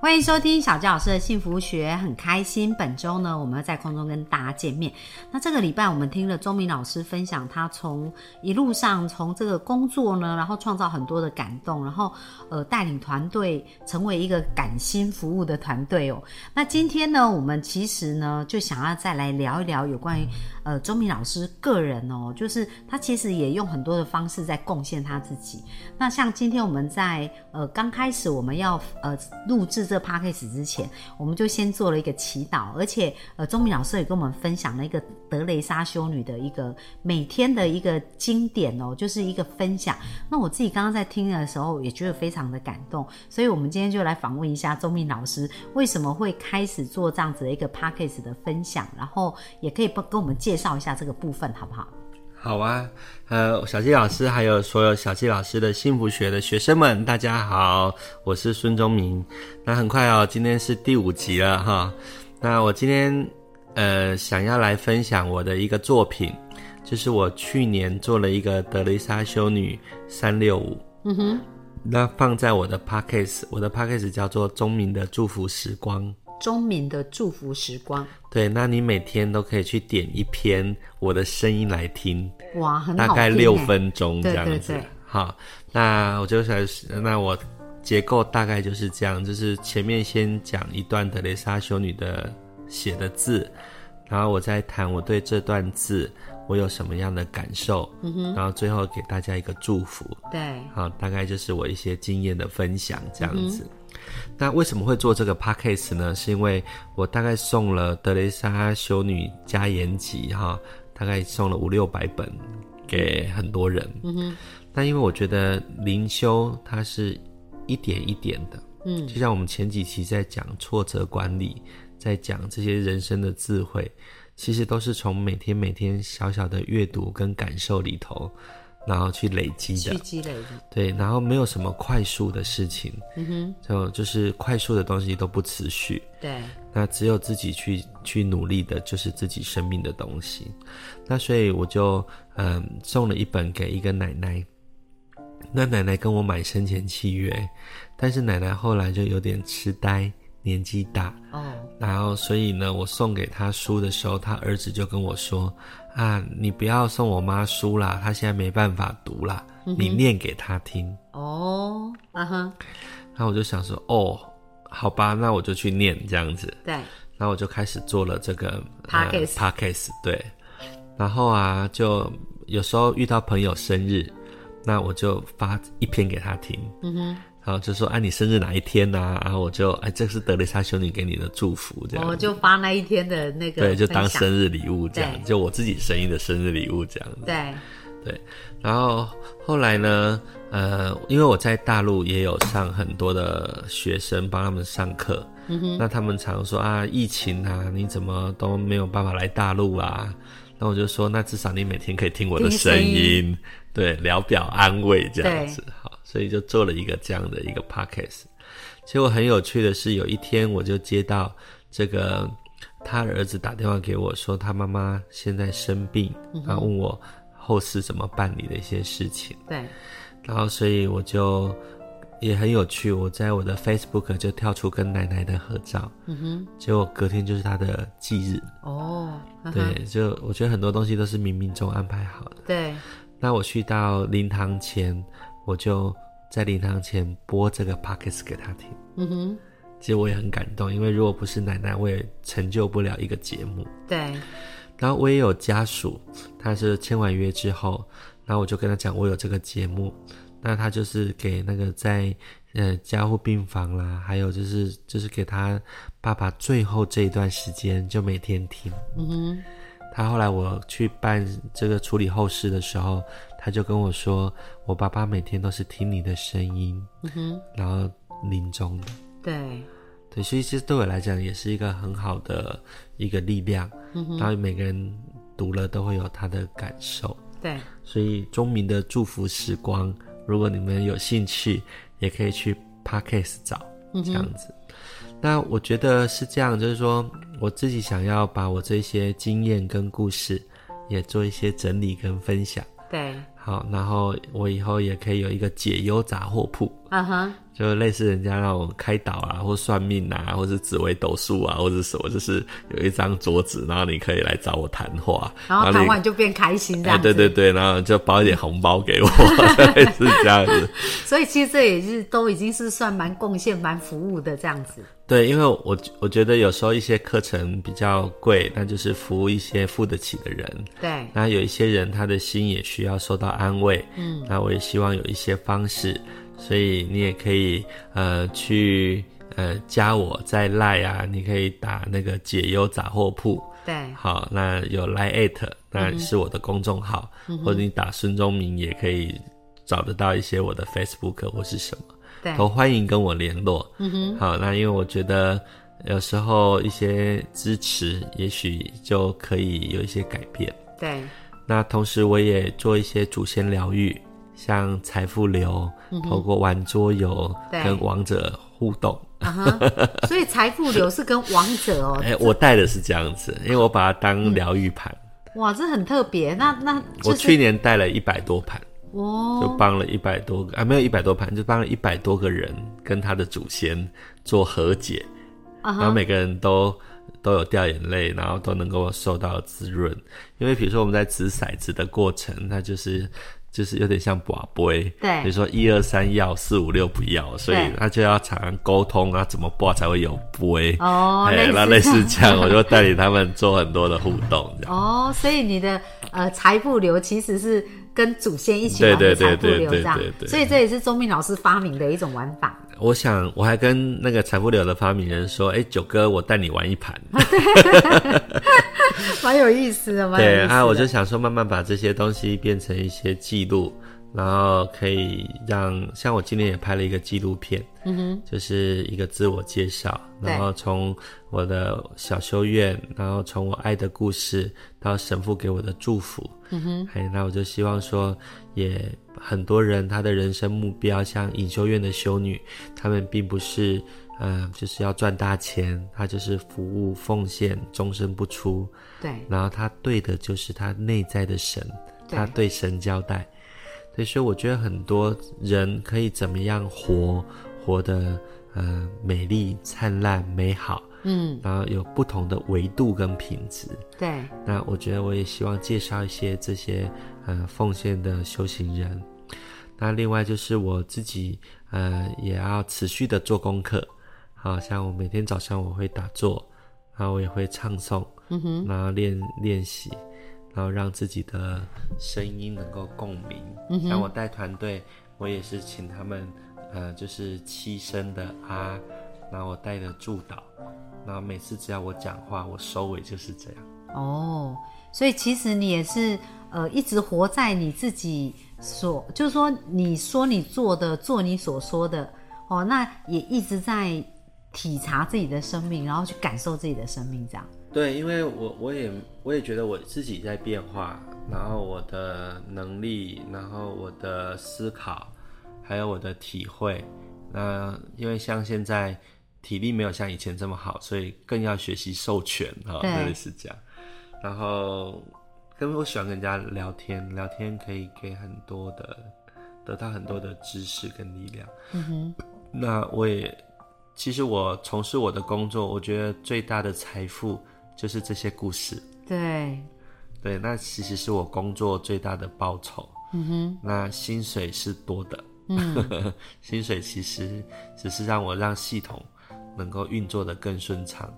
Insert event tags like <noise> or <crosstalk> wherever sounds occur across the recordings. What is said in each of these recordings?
欢迎收听小教老师的幸福学，很开心。本周呢，我们要在空中跟大家见面。那这个礼拜，我们听了钟明老师分享，他从一路上从这个工作呢，然后创造很多的感动，然后呃带领团队成为一个感心服务的团队哦。那今天呢，我们其实呢就想要再来聊一聊有关于呃钟明老师个人哦，就是他其实也用很多的方式在贡献他自己。那像今天我们在呃刚开始我们要呃录制这 p a c k a g e 之前，我们就先做了一个祈祷，而且呃，钟明老师也跟我们分享了一个德雷莎修女的一个每天的一个经典哦，就是一个分享。那我自己刚刚在听的时候，也觉得非常的感动，所以我们今天就来访问一下钟明老师，为什么会开始做这样子的一个 p a c k a g e 的分享，然后也可以不跟我们介绍一下这个部分，好不好？好啊，呃，小纪老师还有所有小纪老师的幸福学的学生们，大家好，我是孙忠明。那很快哦，今天是第五集了哈。那我今天呃想要来分享我的一个作品，就是我去年做了一个德蕾莎修女三六五。嗯哼。那放在我的 p a c k a g e 我的 p a c k a g e 叫做钟明的祝福时光。钟明的祝福时光，对，那你每天都可以去点一篇我的声音来听，哇，很大概六分钟这样子。好，那我就想，那我结构大概就是这样，就是前面先讲一段德蕾莎修女的写的字，然后我再谈我对这段字我有什么样的感受，嗯，然后最后给大家一个祝福，对，好，大概就是我一些经验的分享这样子。那为什么会做这个 podcast 呢？是因为我大概送了德蕾莎修女加言集哈，大概送了五六百本给很多人。嗯哼。那因为我觉得灵修它是一点一点的，嗯，就像我们前几期在讲挫折管理，在讲这些人生的智慧，其实都是从每天每天小小的阅读跟感受里头。然后去累积的，去积累的，对，然后没有什么快速的事情，嗯哼，就就是快速的东西都不持续，对，那只有自己去去努力的，就是自己生命的东西。那所以我就嗯送了一本给一个奶奶，那奶奶跟我买生前契约，但是奶奶后来就有点痴呆，年纪大哦，然后所以呢，我送给他书的时候，他儿子就跟我说。啊，你不要送我妈书啦，她现在没办法读啦，你念给她听。哦，啊哈，那我就想说，哦，好吧，那我就去念这样子。对，然后我就开始做了这个 podcast，podcast，对。然后啊，就有时候遇到朋友生日，那我就发一篇给他听。嗯哼。然后就说：“哎，你生日哪一天呢？”然后我就：“哎，这是德蕾莎修女给你的祝福。”这样，我就发那一天的那个，对，就当生日礼物这样，就我自己声音的生日礼物这样子。对，对。然后后来呢？呃，因为我在大陆也有上很多的学生帮他们上课，嗯哼，那他们常说啊，疫情啊，你怎么都没有办法来大陆啊？那我就说，那至少你每天可以听我的声音，对，聊表安慰这样子，好。所以就做了一个这样的一个 podcast，结果很有趣的是，有一天我就接到这个他儿子打电话给我说，他妈妈现在生病，然后问我后事怎么办理的一些事情。对，然后所以我就也很有趣，我在我的 Facebook 就跳出跟奶奶的合照，嗯哼，结果隔天就是他的忌日。哦，对，就我觉得很多东西都是冥冥中安排好的。对，那我去到灵堂前。我就在灵堂前播这个 pockets 给他听，嗯哼，其实我也很感动，因为如果不是奶奶，我也成就不了一个节目。对，然后我也有家属，他是签完约之后，然后我就跟他讲我有这个节目，那他就是给那个在呃加护病房啦，还有就是就是给他爸爸最后这一段时间就每天听，嗯哼，他后来我去办这个处理后事的时候。他就跟我说：“我爸爸每天都是听你的声音，然后临终的。对，对，所以其实对我来讲也是一个很好的一个力量。然后每个人读了都会有他的感受。对，所以钟明的祝福时光，如果你们有兴趣，也可以去 Podcast 找这样子。那我觉得是这样，就是说我自己想要把我这些经验跟故事也做一些整理跟分享。对，好，然后我以后也可以有一个解忧杂货铺。嗯哼，就类似人家那种开导啊，或算命啊，或是紫微斗数啊，或者什么，就是有一张桌子，然后你可以来找我谈话，然后谈完就变开心这样。对对对，然后就包一点红包给我，<laughs> 是这样子。<laughs> 所以其实这也是都已经是算蛮贡献、蛮服务的这样子。对，因为我我觉得有时候一些课程比较贵，那就是服务一些付得起的人。对，那有一些人他的心也需要受到安慰。嗯，那我也希望有一些方式。所以你也可以呃去呃加我在赖啊，你可以打那个解忧杂货铺，对，好，那有来艾特，那是我的公众号，或者你打孙中明也可以找得到一些我的 Facebook 或是什么，对，都欢迎跟我联络。嗯哼，好，那因为我觉得有时候一些支持，也许就可以有一些改变。对，那同时我也做一些祖先疗愈。像财富流，透过玩桌游跟王者互动，所以财富流是跟王者哦。<laughs> 哎，我带的是这样子，因为我把它当疗愈盘。哇，这很特别。那那我去年带了一百多盘，哦，就帮了一百多个啊，没有一百多盘，就帮了一百多个人跟他的祖先做和解，然后每个人都都有掉眼泪，然后都能够受到滋润。因为比如说我们在掷骰子的过程，那就是。就是有点像寡杯，对，比如说一二三要，四五六不要，所以他就要常沟通啊，怎么挂才会有杯。哦，那类似这样，我就带领他们做很多的互动，哦，所以你的呃财富流其实是跟祖先一起玩的财富流这样，所以这也是钟明老师发明的一种玩法。我想我还跟那个财富流的发明人说，哎，九哥，我带你玩一盘。<laughs> 蛮有意思的，对啊，我就想说，慢慢把这些东西变成一些记录，然后可以让像我今天也拍了一个纪录片，嗯哼，就是一个自我介绍，然后从我的小修院，然后从我爱的故事到神父给我的祝福，嗯哼，哎，那我就希望说，也很多人他的人生目标，像隐修院的修女，他们并不是。嗯，就是要赚大钱，他就是服务奉献，终身不出。对，然后他对的就是他内在的神，他对神交代。所以说，我觉得很多人可以怎么样活，活得呃美丽、灿烂、美好。嗯，然后有不同的维度跟品质。对，那我觉得我也希望介绍一些这些呃奉献的修行人。那另外就是我自己呃也要持续的做功课。好像我每天早上我会打坐，然后我也会唱诵，嗯哼，然后练练习，然后让自己的声音能够共鸣。嗯像我带团队，我也是请他们，呃，就是七声的啊，然后我带的助导，然后每次只要我讲话，我收尾就是这样。哦，所以其实你也是，呃，一直活在你自己所，就是说你说你做的，做你所说的，哦，那也一直在。体察自己的生命，然后去感受自己的生命，这样。对，因为我我也我也觉得我自己在变化，然后我的能力，然后我的思考，还有我的体会。那因为像现在体力没有像以前这么好，所以更要学习授权哈，类似这样。然后，跟我喜欢跟人家聊天，聊天可以给很多的，得到很多的知识跟力量。嗯哼，那我也。其实我从事我的工作，我觉得最大的财富就是这些故事。对，对，那其实是我工作最大的报酬。嗯哼，那薪水是多的。嗯，<laughs> 薪水其实只是让我让系统能够运作的更顺畅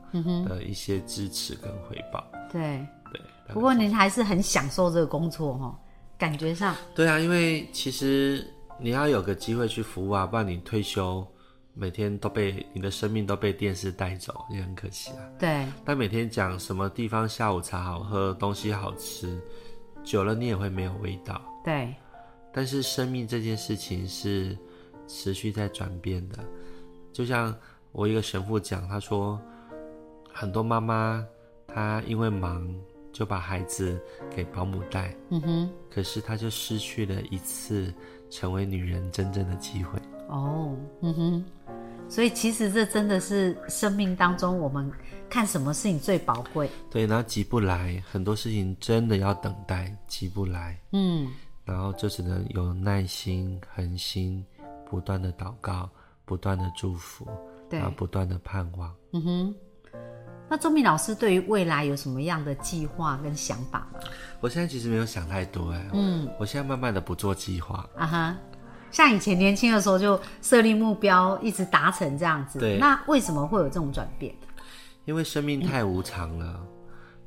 的一些支持跟回报。对对，不过您还是很享受这个工作哈，感觉上。对啊，因为其实你要有个机会去服务啊，不然你退休。每天都被你的生命都被电视带走，也很可惜啊。对。但每天讲什么地方下午茶好喝，东西好吃，久了你也会没有味道。对。但是生命这件事情是持续在转变的，就像我一个神父讲，他说很多妈妈她因为忙就把孩子给保姆带，嗯哼，可是她就失去了一次成为女人真正的机会。哦，嗯哼，所以其实这真的是生命当中我们看什么事情最宝贵。对，然后急不来，很多事情真的要等待，急不来。嗯，然后就只能有耐心、恒心，不断的祷告，不断的祝福，对然后不断的盼望。嗯哼。那周明老师对于未来有什么样的计划跟想法吗？我现在其实没有想太多，哎，嗯，我现在慢慢的不做计划。啊哈，像以前年轻的时候就设立目标，一直达成这样子。对那为什么会有这种转变？因为生命太无常了。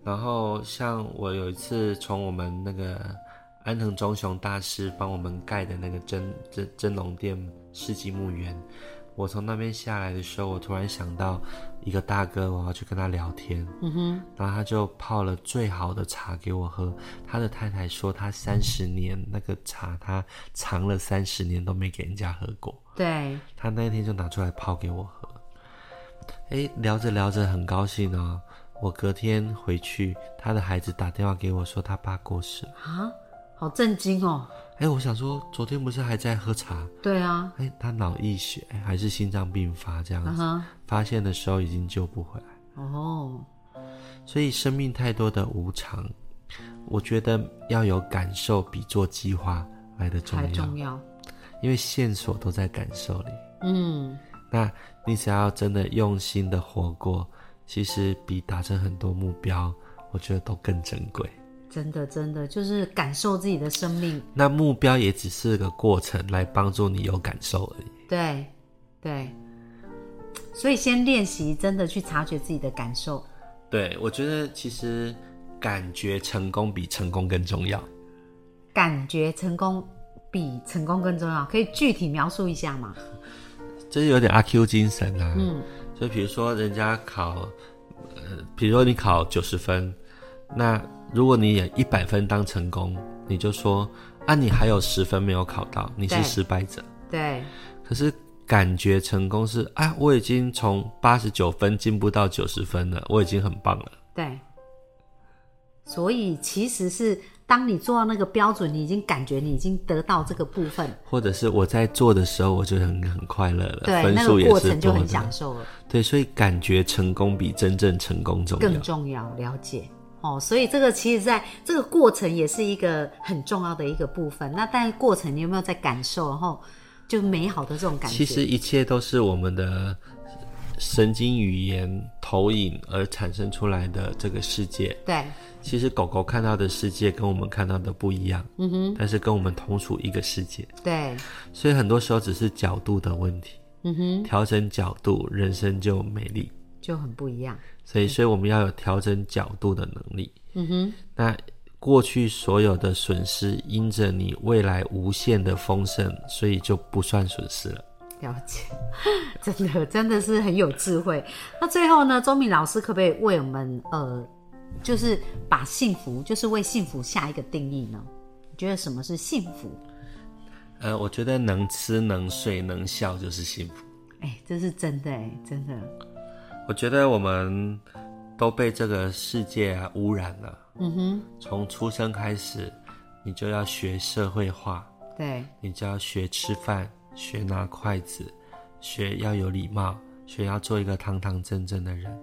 然后像我有一次从我们那个安藤忠雄大师帮我们盖的那个真真真龙殿世纪墓园，我从那边下来的时候，我突然想到一个大哥，我要去跟他聊天。嗯哼，然后他就泡了最好的茶给我喝。他的太太说，他三十年那个茶，他藏了三十年都没给人家喝过。对，他那一天就拿出来泡给我喝。哎，聊着聊着很高兴哦。我隔天回去，他的孩子打电话给我说他爸过世了。啊，好震惊哦。哎，我想说昨天不是还在喝茶？对啊，哎，他脑溢血还是心脏病发这样子，发现的时候已经救不回来。哦，所以生命太多的无常，我觉得要有感受比做计划来的重太要，重要。因为线索都在感受里。嗯，那你只要真的用心的活过，其实比达成很多目标，我觉得都更珍贵。真的真的就是感受自己的生命。那目标也只是个过程，来帮助你有感受而已。对，对。所以先练习，真的去察觉自己的感受。对，我觉得其实感觉成功比成功更重要。感觉成功比成功更重要，可以具体描述一下吗？<laughs> 这是有点阿 Q 精神啊。嗯，就比如说人家考，呃，比如说你考九十分，那如果你也一百分当成功，你就说啊，你还有十分没有考到，你是失败者。对，可是感觉成功是啊，我已经从八十九分进步到九十分了，我已经很棒了。对。所以其实是当你做到那个标准，你已经感觉你已经得到这个部分，或者是我在做的时候，我就很很快乐了，对，分那个过数也是多程就很享。受了。对，所以感觉成功比真正成功重要更要。重要，了解哦。所以这个其实在这个过程也是一个很重要的一个部分。那但是过程你有没有在感受，然后就美好的这种感觉？其实一切都是我们的神经语言投影而产生出来的这个世界。对，其实狗狗看到的世界跟我们看到的不一样，嗯哼，但是跟我们同处一个世界，对，所以很多时候只是角度的问题。嗯哼，调整角度，人生就美丽。就很不一样。所以，所以我们要有调整角度的能力。嗯哼，那过去所有的损失，因着你未来无限的丰盛，所以就不算损失了。了解，<laughs> 真的真的是很有智慧。那最后呢，周敏老师可不可以为我们呃，就是把幸福，就是为幸福下一个定义呢？你觉得什么是幸福？呃，我觉得能吃、能睡、能笑就是幸福。哎、这是真的哎，真的。我觉得我们都被这个世界啊污染了。嗯哼，从出生开始，你就要学社会化，对，你就要学吃饭，学拿筷子，学要有礼貌，学要做一个堂堂正正的人。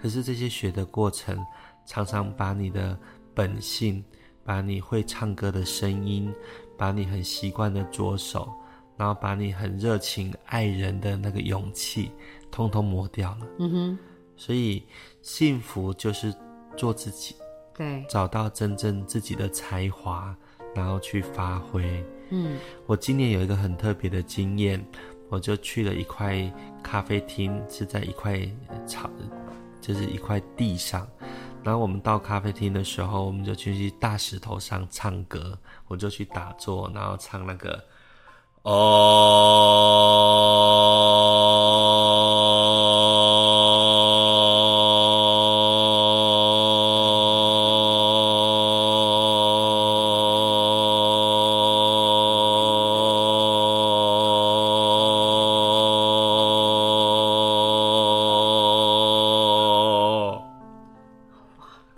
可是这些学的过程，常常把你的本性，把你会唱歌的声音，把你很习惯的左手，然后把你很热情爱人的那个勇气，通通磨掉了。嗯哼，所以幸福就是做自己，对，找到真正自己的才华，然后去发挥。嗯，我今年有一个很特别的经验，我就去了一块咖啡厅，是在一块呃草，就是一块地上。然后我们到咖啡厅的时候，我们就去大石头上唱歌，我就去打坐，然后唱那个哦。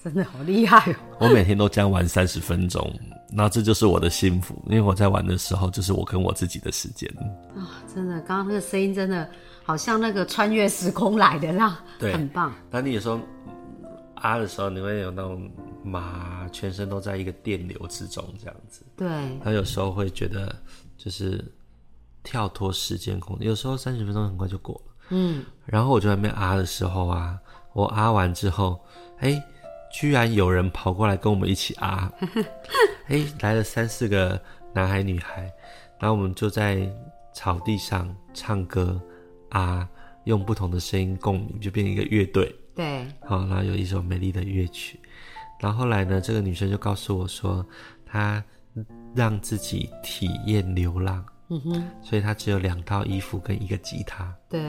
真的好厉害哦。我每天都这样玩三十分钟，然后这就是我的幸福，因为我在玩的时候，就是我跟我自己的时间。啊，真的，刚刚那个声音真的好像那个穿越时空来的，啦对很棒。那你有时候啊的时候，你会有那种麻，全身都在一个电流之中这样子。对，他有时候会觉得就是跳脱时间空间，有时候三十分钟很快就过了。嗯，然后我就在那边啊的时候啊，我啊完之后，哎，居然有人跑过来跟我们一起啊，<laughs> 哎，来了三四个男孩女孩，然后我们就在草地上唱歌啊，用不同的声音共鸣，就变成一个乐队。对，好，然后有一首美丽的乐曲，然后后来呢，这个女生就告诉我说，她让自己体验流浪，嗯哼，所以她只有两套衣服跟一个吉他，对，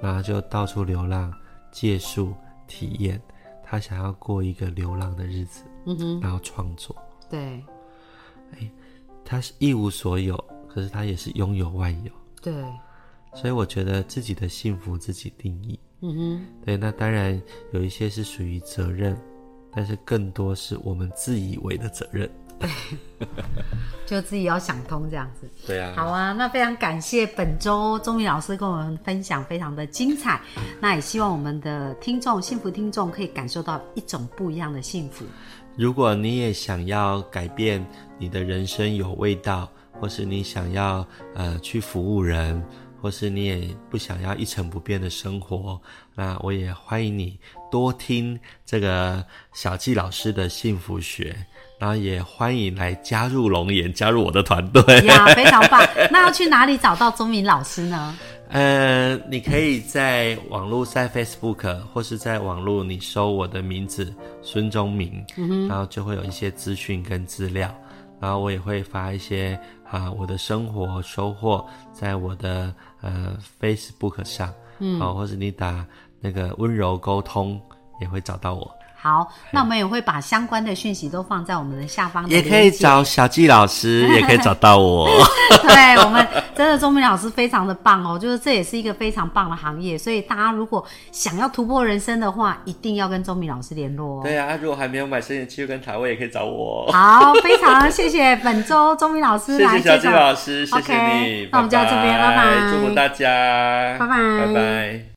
然后就到处流浪，借宿体验，她想要过一个流浪的日子，嗯哼，然后创作，对，他是一无所有，可是他也是拥有万有，对，所以我觉得自己的幸福自己定义。嗯哼，对，那当然有一些是属于责任，但是更多是我们自以为的责任。<laughs> 就自己要想通这样子。对啊，好啊，那非常感谢本周钟明老师跟我们分享，非常的精彩。那也希望我们的听众、幸福听众可以感受到一种不一样的幸福。如果你也想要改变你的人生有味道，或是你想要呃去服务人，或是你也不想要一成不变的生活，那我也欢迎你多听这个小纪老师的幸福学，然后也欢迎来加入龙岩，加入我的团队。呀，<laughs> 非常棒。那要去哪里找到钟明老师呢？呃，你可以在网络在 Facebook 或是在网络你搜我的名字孙钟明，然后就会有一些资讯跟资料，然后我也会发一些啊我的生活收获在我的呃 Facebook 上，嗯，好、或者你打那个温柔沟通也会找到我，好，那我们也会把相关的讯息都放在我们的下方的也可以找小纪老师，也可以找到我。<laughs> 对我们真的钟明老师非常的棒哦，就是这也是一个非常棒的行业，所以大家如果想要突破人生的话，一定要跟钟明老师联络哦。对啊，如果还没有买生理器跟台位，也可以找我。好，非常谢谢本周钟明老师 <laughs> 谢来谢小纪介绍。老师，谢谢你。那我们就到这边拜拜祝福大家，拜拜拜拜。